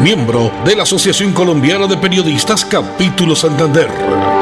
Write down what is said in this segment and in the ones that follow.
miembro de la Asociación Colombiana de Periodistas Capítulo Santander.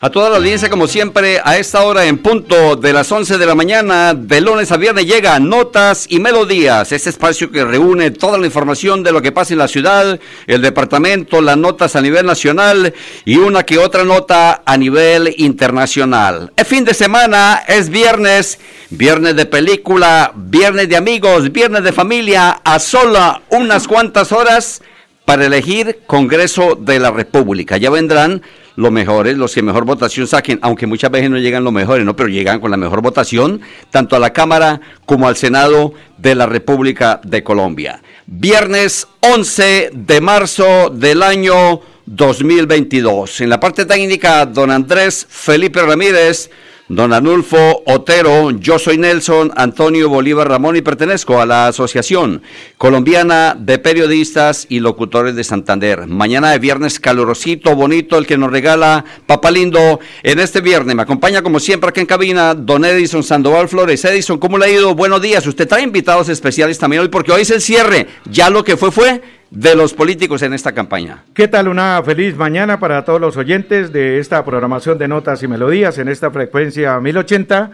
A toda la audiencia, como siempre, a esta hora en punto de las 11 de la mañana, de lunes a viernes, llega Notas y Melodías, este espacio que reúne toda la información de lo que pasa en la ciudad, el departamento, las notas a nivel nacional y una que otra nota a nivel internacional. Es fin de semana, es viernes, viernes de película, viernes de amigos, viernes de familia, a sola unas cuantas horas para elegir Congreso de la República. Ya vendrán los mejores, los que mejor votación saquen, aunque muchas veces no llegan los mejores, ¿no? Pero llegan con la mejor votación, tanto a la Cámara como al Senado de la República de Colombia. Viernes 11 de marzo del año 2022. En la parte técnica, don Andrés Felipe Ramírez Don Anulfo Otero, yo soy Nelson Antonio Bolívar Ramón y pertenezco a la Asociación Colombiana de Periodistas y Locutores de Santander. Mañana de viernes calurosito, bonito, el que nos regala Papá Lindo. En este viernes me acompaña como siempre aquí en cabina Don Edison Sandoval Flores. Edison, ¿cómo le ha ido? Buenos días. Usted trae invitados especiales también hoy porque hoy es el cierre. Ya lo que fue fue de los políticos en esta campaña. ¿Qué tal? Una feliz mañana para todos los oyentes de esta programación de notas y melodías en esta frecuencia 1080.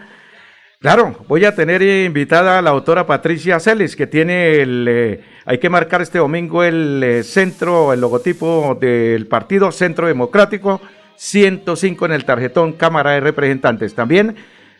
Claro, voy a tener invitada a la autora Patricia Celes, que tiene el, eh, hay que marcar este domingo el eh, centro, el logotipo del partido Centro Democrático, 105 en el tarjetón Cámara de Representantes. También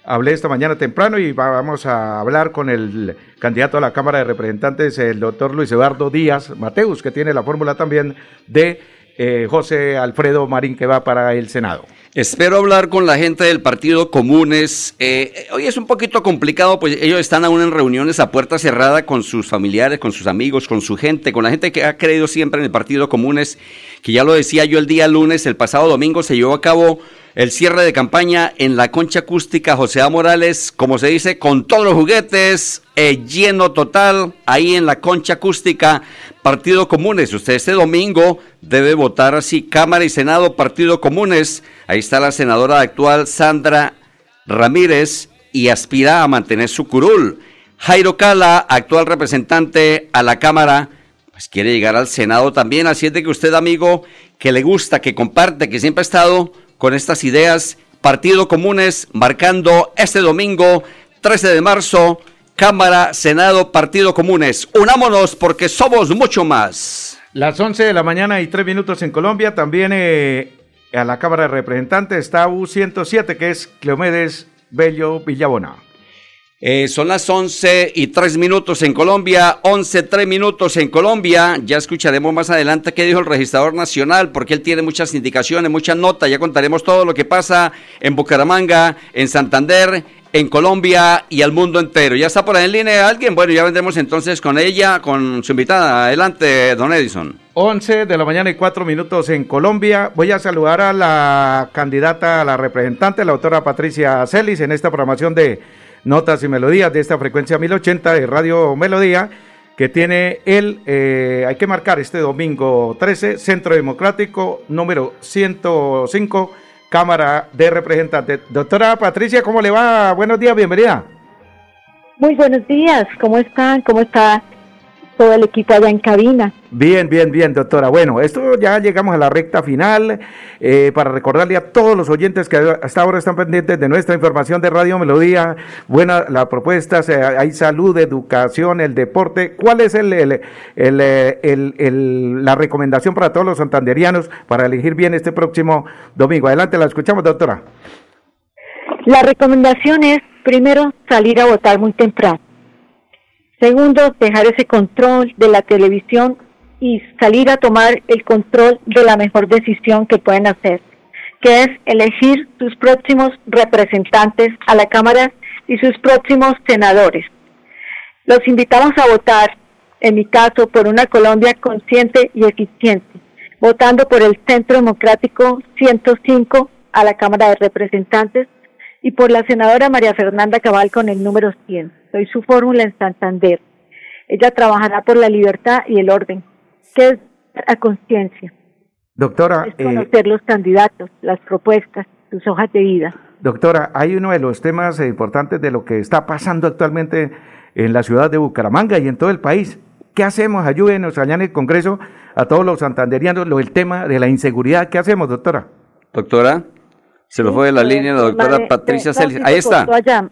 hablé esta mañana temprano y vamos a hablar con el candidato a la Cámara de Representantes, el doctor Luis Eduardo Díaz Mateus, que tiene la fórmula también de eh, José Alfredo Marín, que va para el Senado. Espero hablar con la gente del Partido Comunes. Eh, hoy es un poquito complicado, pues ellos están aún en reuniones a puerta cerrada con sus familiares, con sus amigos, con su gente, con la gente que ha creído siempre en el Partido Comunes, que ya lo decía yo el día lunes, el pasado domingo se llevó a cabo el cierre de campaña en la concha acústica José A. Morales, como se dice, con todos los juguetes, eh, lleno total, ahí en la concha acústica, Partido Comunes. Usted este domingo debe votar así, Cámara y Senado, Partido Comunes. Ahí está la senadora actual, Sandra Ramírez, y aspira a mantener su curul. Jairo Cala, actual representante a la Cámara, pues quiere llegar al Senado también. Así es de que usted, amigo, que le gusta, que comparte, que siempre ha estado con estas ideas. Partido Comunes marcando este domingo 13 de marzo, Cámara, Senado, Partido Comunes. Unámonos porque somos mucho más. Las 11 de la mañana y 3 minutos en Colombia, también eh, a la Cámara de Representantes está U107, que es Cleomedes Bello Villabona. Eh, son las 11 y 3 minutos en Colombia, 11, 3 minutos en Colombia. Ya escucharemos más adelante qué dijo el registrador nacional, porque él tiene muchas indicaciones, muchas notas. Ya contaremos todo lo que pasa en Bucaramanga, en Santander, en Colombia y al mundo entero. ¿Ya está por ahí en línea alguien? Bueno, ya vendremos entonces con ella, con su invitada. Adelante, don Edison. 11 de la mañana y 4 minutos en Colombia. Voy a saludar a la candidata, a la representante, la autora Patricia Celis, en esta programación de notas y melodías de esta frecuencia 1080 de Radio Melodía, que tiene el, eh, hay que marcar este domingo 13, Centro Democrático número 105, Cámara de Representantes. Doctora Patricia, ¿cómo le va? Buenos días, bienvenida. Muy buenos días, ¿cómo están? ¿Cómo está todo el equipo allá en cabina. Bien, bien, bien, doctora. Bueno, esto ya llegamos a la recta final eh, para recordarle a todos los oyentes que hasta ahora están pendientes de nuestra información de Radio Melodía. Buena la propuesta, hay salud, educación, el deporte. ¿Cuál es el, el, el, la recomendación para todos los santanderianos para elegir bien este próximo domingo? Adelante, la escuchamos, doctora. La recomendación es primero salir a votar muy temprano Segundo, dejar ese control de la televisión y salir a tomar el control de la mejor decisión que pueden hacer, que es elegir sus próximos representantes a la Cámara y sus próximos senadores. Los invitamos a votar, en mi caso, por una Colombia consciente y eficiente, votando por el Centro Democrático 105 a la Cámara de Representantes y por la senadora María Fernanda Cabal con el número 100. Soy su fórmula en Santander. Ella trabajará por la libertad y el orden, que es a conciencia. Doctora. Es conocer los candidatos, las propuestas, sus hojas de vida. Doctora, hay uno de los temas importantes de lo que está pasando actualmente en la ciudad de Bucaramanga y en todo el país. ¿Qué hacemos? Ayúdenos allá en el Congreso a todos los santanderianos lo el tema de la inseguridad. ¿Qué hacemos, doctora? Doctora, se lo fue de la línea la doctora Patricia Celis. Ahí está.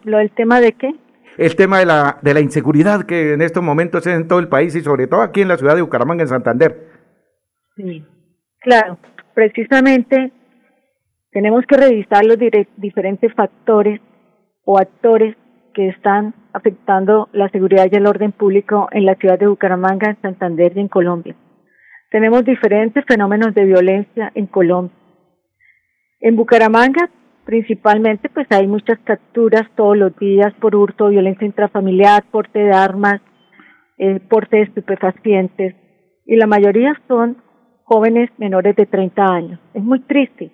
¿Lo del tema de qué? El tema de la, de la inseguridad que en estos momentos es en todo el país y sobre todo aquí en la ciudad de Bucaramanga, en Santander. Sí, claro. Precisamente tenemos que revisar los diferentes factores o actores que están afectando la seguridad y el orden público en la ciudad de Bucaramanga, en Santander y en Colombia. Tenemos diferentes fenómenos de violencia en Colombia. En Bucaramanga, principalmente, pues hay muchas capturas todos los días por hurto, violencia intrafamiliar, porte de armas, eh, porte de estupefacientes, y la mayoría son jóvenes menores de 30 años. Es muy triste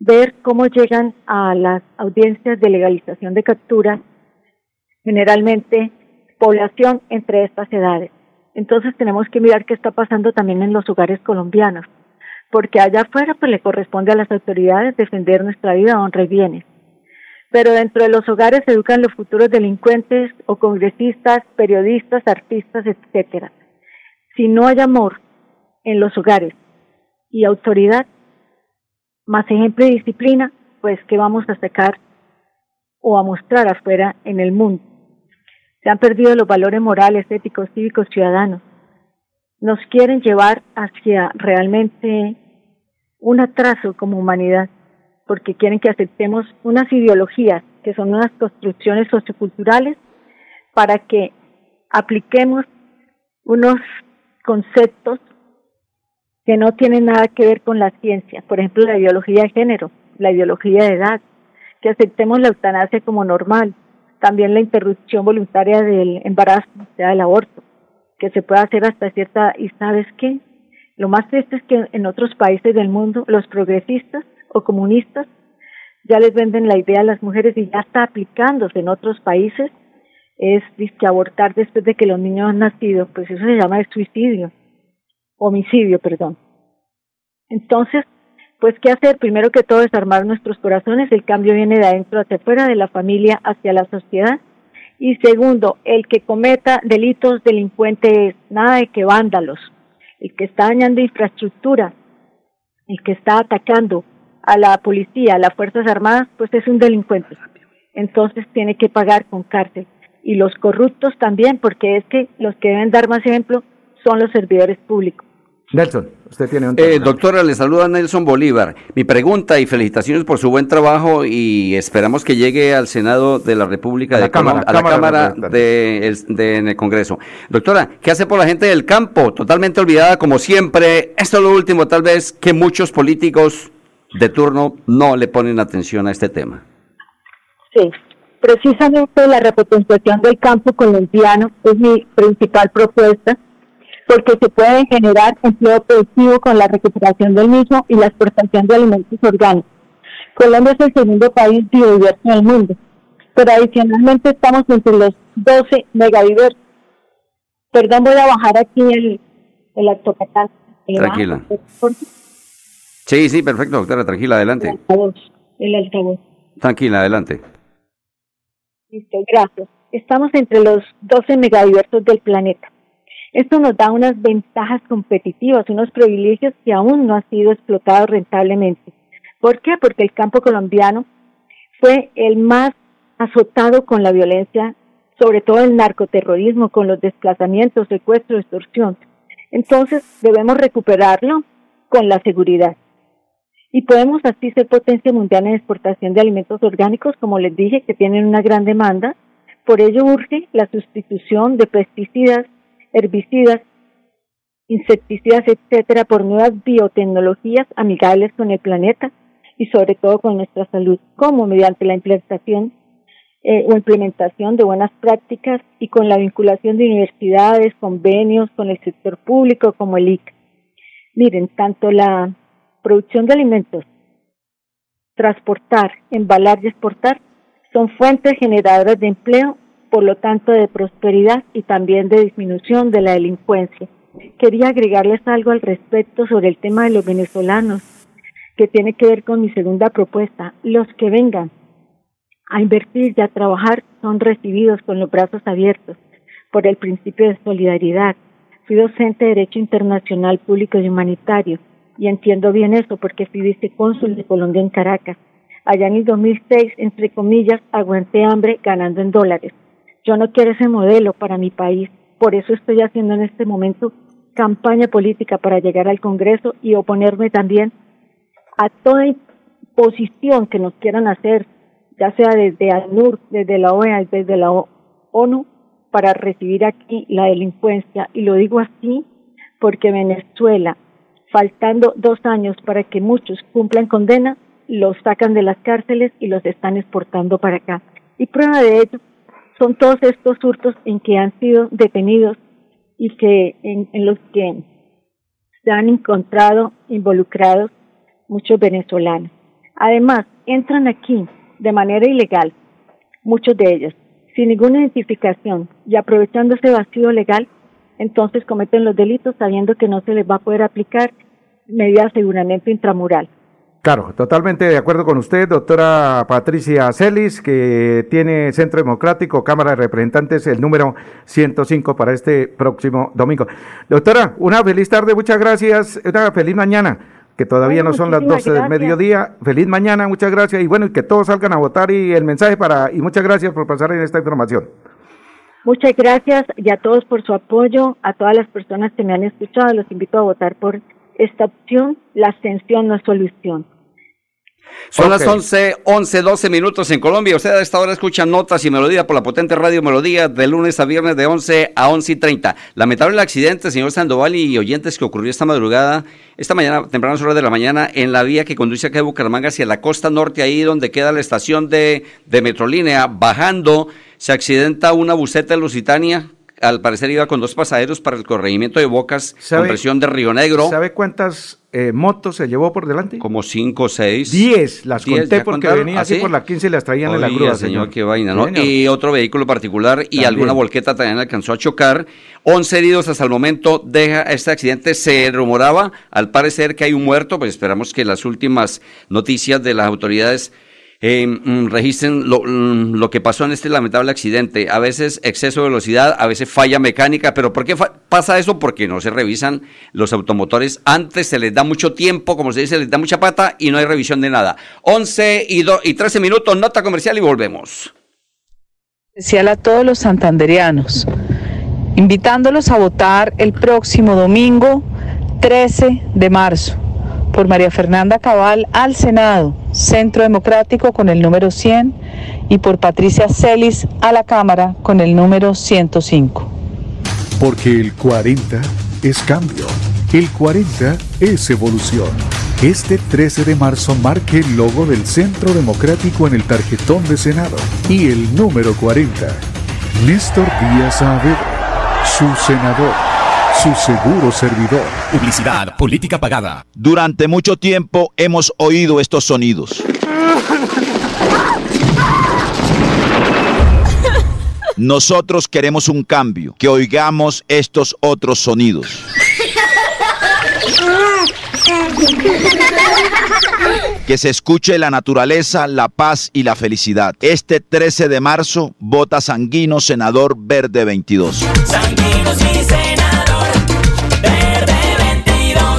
ver cómo llegan a las audiencias de legalización de capturas, generalmente población entre estas edades. Entonces tenemos que mirar qué está pasando también en los hogares colombianos, porque allá afuera pues le corresponde a las autoridades defender nuestra vida, honra y bienes. Pero dentro de los hogares se educan los futuros delincuentes o congresistas, periodistas, artistas, etcétera. Si no hay amor en los hogares y autoridad, más ejemplo y disciplina, pues que vamos a sacar o a mostrar afuera en el mundo. Se han perdido los valores morales, éticos, cívicos, ciudadanos. Nos quieren llevar hacia realmente un atraso como humanidad, porque quieren que aceptemos unas ideologías que son unas construcciones socioculturales para que apliquemos unos conceptos que no tienen nada que ver con la ciencia, por ejemplo, la ideología de género, la ideología de edad, que aceptemos la eutanasia como normal, también la interrupción voluntaria del embarazo, o sea, el aborto, que se puede hacer hasta cierta, y sabes qué, lo más triste es que en otros países del mundo los progresistas o comunistas ya les venden la idea a las mujeres y ya está aplicándose en otros países, es que abortar después de que los niños han nacido, pues eso se llama suicidio homicidio, perdón. Entonces, pues, ¿qué hacer? Primero que todo, desarmar nuestros corazones. El cambio viene de adentro hacia afuera, de la familia hacia la sociedad. Y segundo, el que cometa delitos delincuentes, nada de que vándalos. El que está dañando infraestructura, el que está atacando a la policía, a las Fuerzas Armadas, pues es un delincuente. Entonces tiene que pagar con cárcel. Y los corruptos también, porque es que los que deben dar más ejemplo son los servidores públicos. Nelson, usted tiene un eh, doctora, le saluda Nelson Bolívar. Mi pregunta y felicitaciones por su buen trabajo y esperamos que llegue al Senado de la República de Cámara, a la Cámara de, en el Congreso. Doctora, ¿qué hace por la gente del campo? Totalmente olvidada como siempre. Esto es lo último, tal vez que muchos políticos de turno no le ponen atención a este tema. Sí, precisamente la repotenciación del campo colombiano es mi principal propuesta porque se puede generar empleo productivo con la recuperación del mismo y la exportación de alimentos orgánicos. Colombia es el segundo país biodiverso del mundo, pero adicionalmente estamos entre los 12 megadiversos. Perdón, voy a bajar aquí el, el actocatal. Tranquila. Sí, sí, perfecto, doctora, tranquila, adelante. El altavoz, el altavoz. Tranquila, adelante. Listo, gracias. Estamos entre los 12 megadiversos del planeta. Esto nos da unas ventajas competitivas, unos privilegios que aún no han sido explotados rentablemente. ¿Por qué? Porque el campo colombiano fue el más azotado con la violencia, sobre todo el narcoterrorismo, con los desplazamientos, secuestros, extorsión. Entonces debemos recuperarlo con la seguridad. Y podemos así ser potencia mundial en exportación de alimentos orgánicos, como les dije, que tienen una gran demanda. Por ello urge la sustitución de pesticidas, herbicidas, insecticidas, etcétera, por nuevas biotecnologías amigables con el planeta y sobre todo con nuestra salud, como mediante la implementación eh, o implementación de buenas prácticas y con la vinculación de universidades, convenios con el sector público como el IC. Miren, tanto la producción de alimentos, transportar, embalar y exportar son fuentes generadoras de empleo, por lo tanto de prosperidad y también de disminución de la delincuencia. Quería agregarles algo al respecto sobre el tema de los venezolanos, que tiene que ver con mi segunda propuesta. Los que vengan a invertir y a trabajar son recibidos con los brazos abiertos por el principio de solidaridad. Fui docente de Derecho Internacional Público y Humanitario y entiendo bien eso porque fui vicecónsul de Colombia en Caracas. Allá en el 2006, entre comillas, aguanté hambre ganando en dólares. Yo no quiero ese modelo para mi país. Por eso estoy haciendo en este momento campaña política para llegar al Congreso y oponerme también a toda posición que nos quieran hacer, ya sea desde ANUR, desde la OEA, desde la ONU, para recibir aquí la delincuencia. Y lo digo así porque Venezuela, faltando dos años para que muchos cumplan condena, los sacan de las cárceles y los están exportando para acá. Y prueba de ello son todos estos hurtos en que han sido detenidos y que en, los que se han encontrado involucrados muchos venezolanos. Además, entran aquí de manera ilegal, muchos de ellos, sin ninguna identificación y aprovechando ese vacío legal, entonces cometen los delitos sabiendo que no se les va a poder aplicar medidas de aseguramiento intramural. Claro, totalmente de acuerdo con usted, doctora Patricia Celis, que tiene Centro Democrático, Cámara de Representantes, el número 105 para este próximo domingo. Doctora, una feliz tarde, muchas gracias, una feliz mañana, que todavía no son las 12 del mediodía. Feliz mañana, muchas gracias y bueno, y que todos salgan a votar y el mensaje para, y muchas gracias por pasar en esta información. Muchas gracias y a todos por su apoyo, a todas las personas que me han escuchado, los invito a votar por esta opción, la abstención no es solución. Son las 11, 11, 12 minutos en Colombia. Usted a esta hora escucha notas y melodía por la potente radio Melodía de lunes a viernes de 11 a 11 y 30. Lamentable accidente, señor Sandoval y oyentes, que ocurrió esta madrugada, esta mañana, tempranas horas de la mañana, en la vía que conduce acá de Bucaramanga hacia la costa norte, ahí donde queda la estación de, de Metrolínea. Bajando, se accidenta una buseta Lusitania al parecer iba con dos pasajeros para el corregimiento de Bocas con presión de Río Negro. ¿Sabe cuántas eh, motos se llevó por delante? Como cinco o seis. Diez, las conté porque venía así ¿Ah, por la 15 y las traían en la grúa. señor, qué vaina, ¿no? Y otro vehículo particular y alguna volqueta también alcanzó a chocar. Once heridos hasta el momento deja este accidente. Se rumoraba, al parecer, que hay un muerto, pues esperamos que las últimas noticias de las autoridades eh, mm, registren mm, lo, que pasó en este lamentable accidente. A veces exceso de velocidad, a veces falla mecánica, pero ¿por qué pasa eso? Porque no se revisan los automotores. Antes se les da mucho tiempo, como se dice, se les da mucha pata y no hay revisión de nada. 11 y, y 13 minutos, nota comercial y volvemos. Especial a todos los santanderianos, invitándolos a votar el próximo domingo 13 de marzo por María Fernanda Cabal al Senado, Centro Democrático con el número 100 y por Patricia Celis a la Cámara con el número 105. Porque el 40 es cambio, el 40 es evolución. Este 13 de marzo marque el logo del Centro Democrático en el tarjetón de Senado y el número 40. Néstor Díaz Saavedra, su senador su seguro servidor. Publicidad, política pagada. Durante mucho tiempo hemos oído estos sonidos. Nosotros queremos un cambio, que oigamos estos otros sonidos. Que se escuche la naturaleza, la paz y la felicidad. Este 13 de marzo, vota Sanguino, senador Verde 22.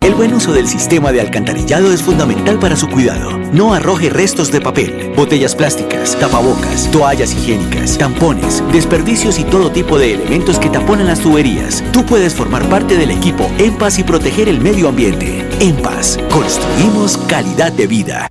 El buen uso del sistema de alcantarillado es fundamental para su cuidado. No arroje restos de papel, botellas plásticas, tapabocas, toallas higiénicas, tampones, desperdicios y todo tipo de elementos que taponan las tuberías. Tú puedes formar parte del equipo En y proteger el medio ambiente. En construimos calidad de vida.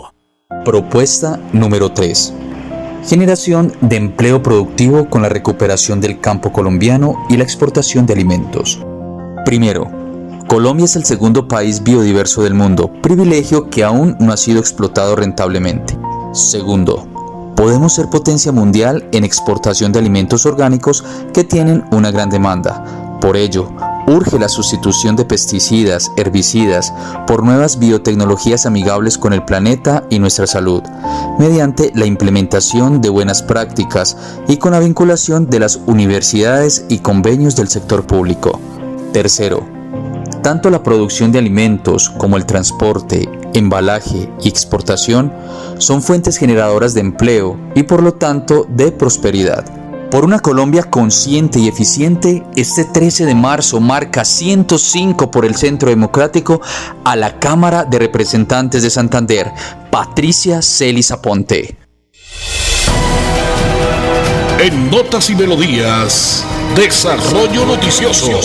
Propuesta número 3. Generación de empleo productivo con la recuperación del campo colombiano y la exportación de alimentos. Primero, Colombia es el segundo país biodiverso del mundo, privilegio que aún no ha sido explotado rentablemente. Segundo, podemos ser potencia mundial en exportación de alimentos orgánicos que tienen una gran demanda. Por ello, urge la sustitución de pesticidas, herbicidas, por nuevas biotecnologías amigables con el planeta y nuestra salud, mediante la implementación de buenas prácticas y con la vinculación de las universidades y convenios del sector público. Tercero, tanto la producción de alimentos como el transporte, embalaje y exportación son fuentes generadoras de empleo y por lo tanto de prosperidad. Por una Colombia consciente y eficiente, este 13 de marzo marca 105 por el Centro Democrático a la Cámara de Representantes de Santander, Patricia Celis Aponte. En Notas y Melodías, Desarrollo Noticioso.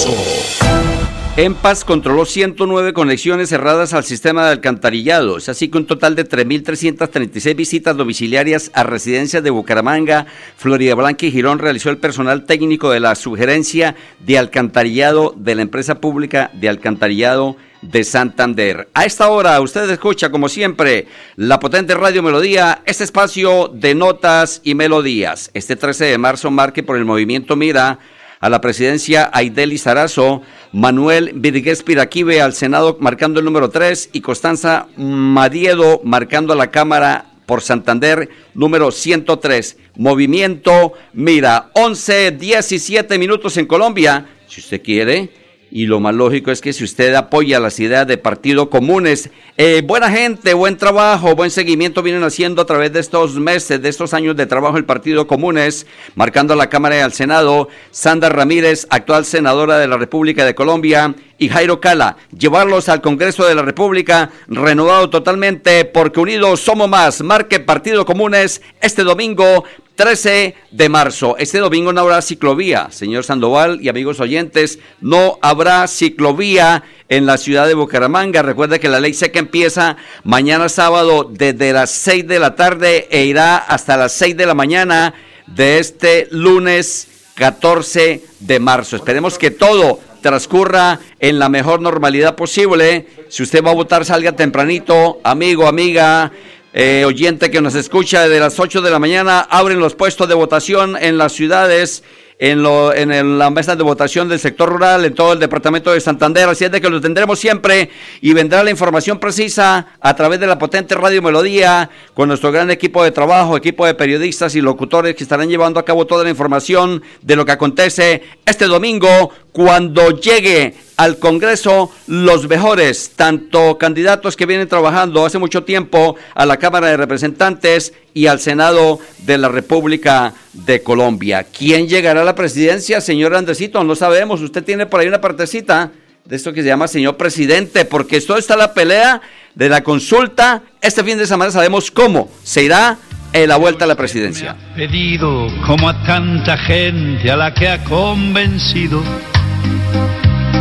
En Paz controló 109 conexiones cerradas al sistema de alcantarillado. Así que un total de 3.336 visitas domiciliarias a residencias de Bucaramanga, Florida Blanca y Girón realizó el personal técnico de la sugerencia de alcantarillado de la empresa pública de alcantarillado de Santander. A esta hora usted escucha como siempre la potente Radio Melodía, este espacio de notas y melodías. Este 13 de marzo marque por el movimiento Mira a la presidencia Aideli Sarazo, Manuel Virgués Piraquive al Senado marcando el número 3 y Constanza Madiedo marcando a la Cámara por Santander número 103. Movimiento, mira, 11, 17 minutos en Colombia, si usted quiere y lo más lógico es que si usted apoya las ideas de partido comunes, eh, buena gente, buen trabajo, buen seguimiento vienen haciendo a través de estos meses, de estos años de trabajo el partido comunes, marcando a la Cámara y al Senado, Sandra Ramírez, actual senadora de la República de Colombia, y Jairo Cala, llevarlos al Congreso de la República, renovado totalmente, porque unidos somos más. Marque Partido Comunes este domingo 13 de marzo. Este domingo no habrá ciclovía, señor Sandoval y amigos oyentes, no habrá ciclovía en la ciudad de Bucaramanga. Recuerda que la ley seca empieza mañana sábado desde las 6 de la tarde e irá hasta las 6 de la mañana de este lunes 14 de marzo. Esperemos que todo transcurra en la mejor normalidad posible. Si usted va a votar, salga tempranito, amigo, amiga. Eh, oyente que nos escucha desde las 8 de la mañana, abren los puestos de votación en las ciudades en, lo, en la mesa de votación del sector rural, en todo el departamento de Santander. Así es de que lo tendremos siempre y vendrá la información precisa a través de la potente Radio Melodía con nuestro gran equipo de trabajo, equipo de periodistas y locutores que estarán llevando a cabo toda la información de lo que acontece este domingo cuando llegue al Congreso los mejores, tanto candidatos que vienen trabajando hace mucho tiempo a la Cámara de Representantes y al Senado de la República de Colombia. ¿Quién llegará a la presidencia, señor Andresito? No sabemos. Usted tiene por ahí una partecita de esto que se llama señor presidente, porque esto está la pelea de la consulta. Este fin de semana sabemos cómo se irá en la vuelta a la presidencia. pedido como a tanta gente a la que ha convencido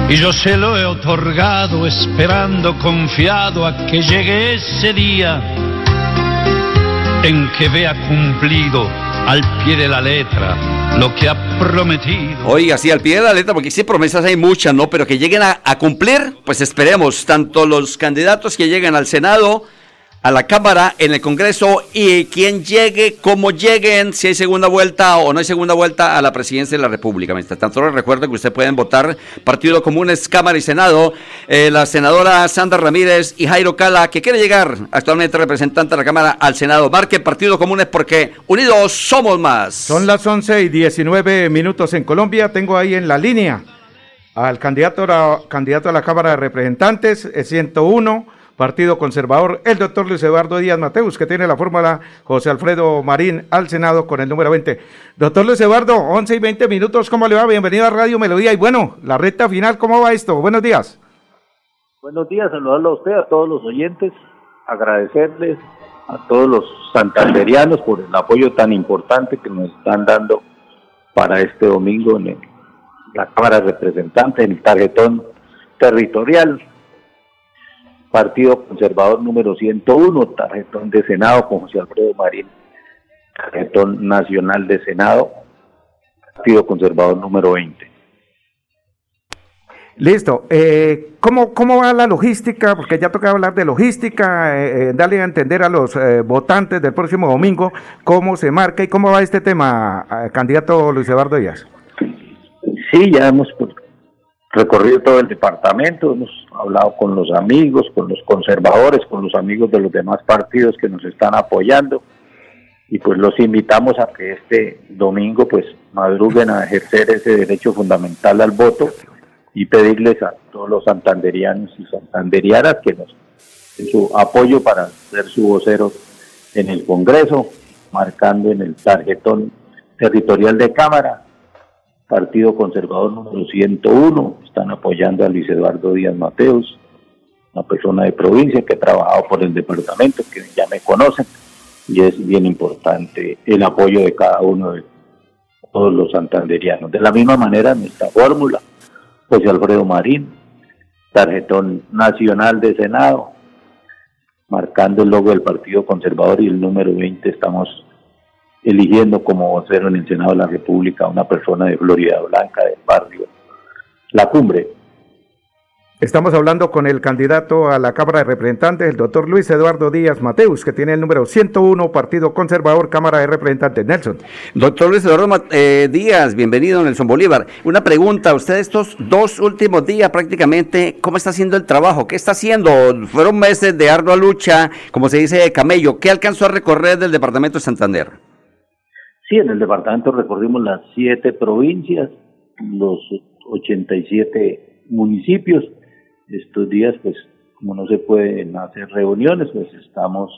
y yo se lo he otorgado esperando confiado a que llegue ese día en que vea cumplido al pie de la letra lo que ha prometido. Oiga, sí, al pie de la letra, porque sí, promesas hay muchas, ¿no? Pero que lleguen a, a cumplir, pues esperemos, tanto los candidatos que lleguen al Senado, a la Cámara, en el Congreso y quien llegue, cómo lleguen, si hay segunda vuelta o no hay segunda vuelta a la presidencia de la República. Mientras tanto, les recuerdo que usted pueden votar Partido Comunes, Cámara y Senado. Eh, la senadora Sandra Ramírez y Jairo Cala, que quiere llegar actualmente representante de la Cámara al Senado. Marque Partido Comunes porque unidos somos más. Son las 11 y 19 minutos en Colombia. Tengo ahí en la línea al candidato, a, candidato a la Cámara de Representantes, 101 Partido Conservador, el doctor Luis Eduardo Díaz Mateus, que tiene la fórmula José Alfredo Marín al Senado con el número 20. Doctor Luis Eduardo, 11 y 20 minutos, ¿cómo le va? Bienvenido a Radio Melodía. Y bueno, la recta final, ¿cómo va esto? Buenos días. Buenos días, saludarlo a usted, a todos los oyentes, agradecerles a todos los santanderianos por el apoyo tan importante que nos están dando para este domingo en la Cámara de Representantes, en el tarjetón territorial. Partido Conservador número 101, tarjetón de Senado con José Alfredo Marín, tarjetón nacional de Senado, Partido Conservador número 20. Listo. Eh, ¿cómo, ¿Cómo va la logística? Porque ya toca hablar de logística, eh, eh, darle a entender a los eh, votantes del próximo domingo cómo se marca y cómo va este tema, candidato Luis Eduardo Díaz. Sí, ya hemos recorrido todo el departamento, hemos hablado con los amigos, con los conservadores, con los amigos de los demás partidos que nos están apoyando y pues los invitamos a que este domingo pues madruguen a ejercer ese derecho fundamental al voto y pedirles a todos los santanderianos y santanderianas que nos den su apoyo para ser su vocero en el Congreso, marcando en el tarjetón territorial de Cámara, Partido Conservador número 101, están apoyando a Luis Eduardo Díaz Mateos, una persona de provincia que ha trabajado por el departamento, que ya me conocen, y es bien importante el apoyo de cada uno de todos los santanderianos. De la misma manera, nuestra fórmula, José Alfredo Marín, tarjetón nacional de Senado, marcando el logo del Partido Conservador y el número 20 estamos eligiendo como vocero en el Senado de la República a una persona de Florida Blanca, del barrio La Cumbre. Estamos hablando con el candidato a la Cámara de Representantes, el doctor Luis Eduardo Díaz Mateus, que tiene el número 101, Partido Conservador, Cámara de Representantes. Nelson. Doctor Luis Eduardo eh, Díaz, bienvenido Nelson Bolívar. Una pregunta, usted estos dos últimos días prácticamente, ¿cómo está haciendo el trabajo? ¿Qué está haciendo? Fueron meses de ardua lucha, como se dice de camello. ¿Qué alcanzó a recorrer del departamento de Santander? Sí, en el departamento recorrimos las siete provincias, los 87 municipios. Estos días, pues, como no se pueden hacer reuniones, pues estamos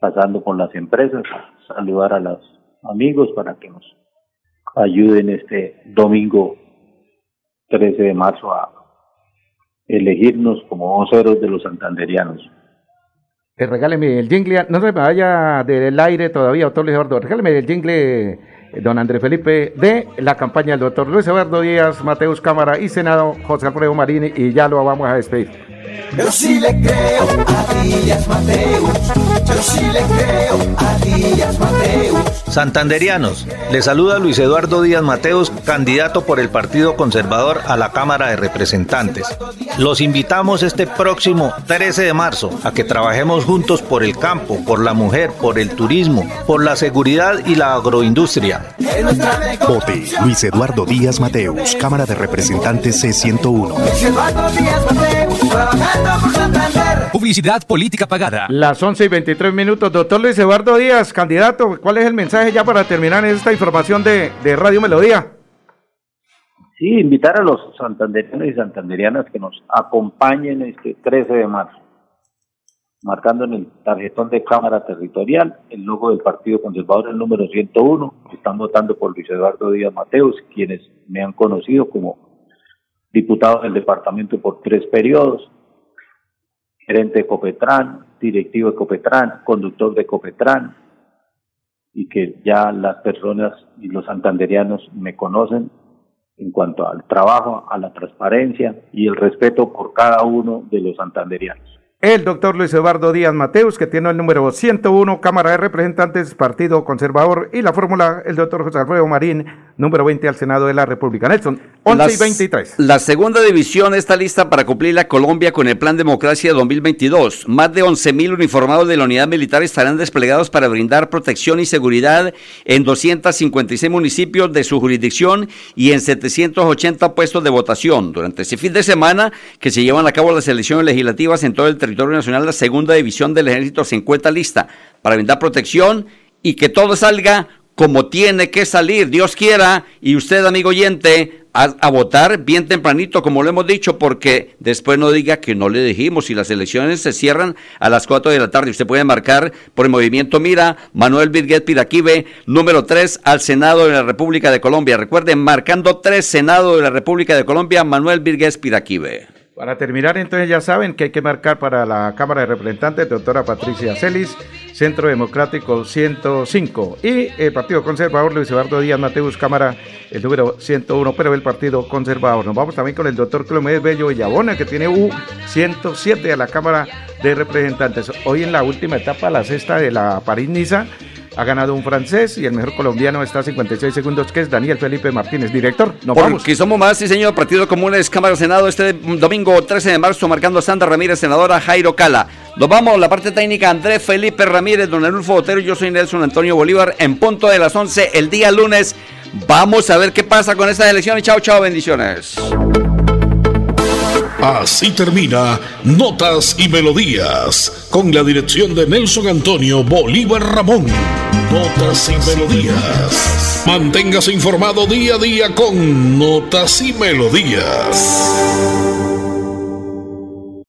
pasando con las empresas a saludar a los amigos para que nos ayuden este domingo 13 de marzo a elegirnos como voceros de los santanderianos. Eh, regáleme el jingle, no se me vaya del aire todavía, doctor Luis Eduardo, regáleme el jingle, eh, don Andrés Felipe, de la campaña del doctor Luis Eduardo Díaz, Mateus Cámara y Senado, José Alfredo Marini, y ya lo vamos a despedir. Yo sí le creo a Díaz Mateus, yo sí le creo a Díaz Mateus. Santanderianos, le saluda Luis Eduardo Díaz Mateos, candidato por el Partido Conservador a la Cámara de Representantes. Los invitamos este próximo 13 de marzo a que trabajemos juntos por el campo, por la mujer, por el turismo, por la seguridad y la agroindustria. Vote Luis Eduardo Díaz Mateus, Cámara de Representantes C101. Publicidad política pagada. Las 11 y 23 minutos. Doctor Luis Eduardo Díaz, candidato, ¿cuál es el mensaje ya para terminar esta información de, de Radio Melodía? Sí, invitar a los santanderianos y santanderianas que nos acompañen este 13 de marzo, marcando en el tarjetón de Cámara Territorial el logo del Partido Conservador, el número 101. Están votando por Luis Eduardo Díaz Mateos, quienes me han conocido como diputado del departamento por tres periodos, gerente de Copetran, directivo de Copetran, conductor de Copetran, y que ya las personas y los santanderianos me conocen en cuanto al trabajo, a la transparencia y el respeto por cada uno de los santanderianos. El doctor Luis Eduardo Díaz Mateus, que tiene el número 101, Cámara de Representantes, Partido Conservador, y la fórmula, el doctor José Alfredo Marín, número 20 al Senado de la República. Nelson, 11 Las- y 23. La segunda división está lista para cumplir la Colombia con el Plan Democracia 2022. Más de 11.000 uniformados de la unidad militar estarán desplegados para brindar protección y seguridad en 256 municipios de su jurisdicción y en 780 puestos de votación. Durante ese fin de semana que se llevan a cabo las elecciones legislativas en todo el territorio nacional, la segunda división del ejército se encuentra lista para brindar protección y que todo salga como tiene que salir, Dios quiera, y usted, amigo oyente, a, votar bien tempranito, como lo hemos dicho, porque después no diga que no le dijimos. Si las elecciones se cierran a las 4 de la tarde, usted puede marcar por el movimiento Mira, Manuel Virguet Piraquive, número 3 al Senado de la República de Colombia. Recuerden, marcando 3 Senado de la República de Colombia, Manuel Virguet Piraquive. Para terminar, entonces ya saben que hay que marcar para la Cámara de Representantes, doctora Patricia Celis, Centro Democrático 105 y el Partido Conservador Luis Eduardo Díaz Mateus, Cámara el número 101, pero el Partido Conservador. Nos vamos también con el doctor Clomédez Bello Villabona, que tiene U107 a la Cámara de Representantes. Hoy en la última etapa, la sexta de la París-Niza, ha ganado un francés y el mejor colombiano está a 56 segundos, que es Daniel Felipe Martínez, director. Nos vamos. somos más, sí señor, Partido Comunes, Cámara Senado, este domingo 13 de marzo, marcando a Sandra Ramírez, senadora Jairo Cala. Nos vamos, la parte técnica, Andrés Felipe Ramírez, don Arnulfo Botero, yo soy Nelson Antonio Bolívar, en punto de las 11, el día lunes. Vamos a ver qué pasa con estas elecciones. Chao, chao, bendiciones. Así termina Notas y Melodías, con la dirección de Nelson Antonio Bolívar Ramón. Notas y Melodías. Manténgase informado día a día con Notas y Melodías.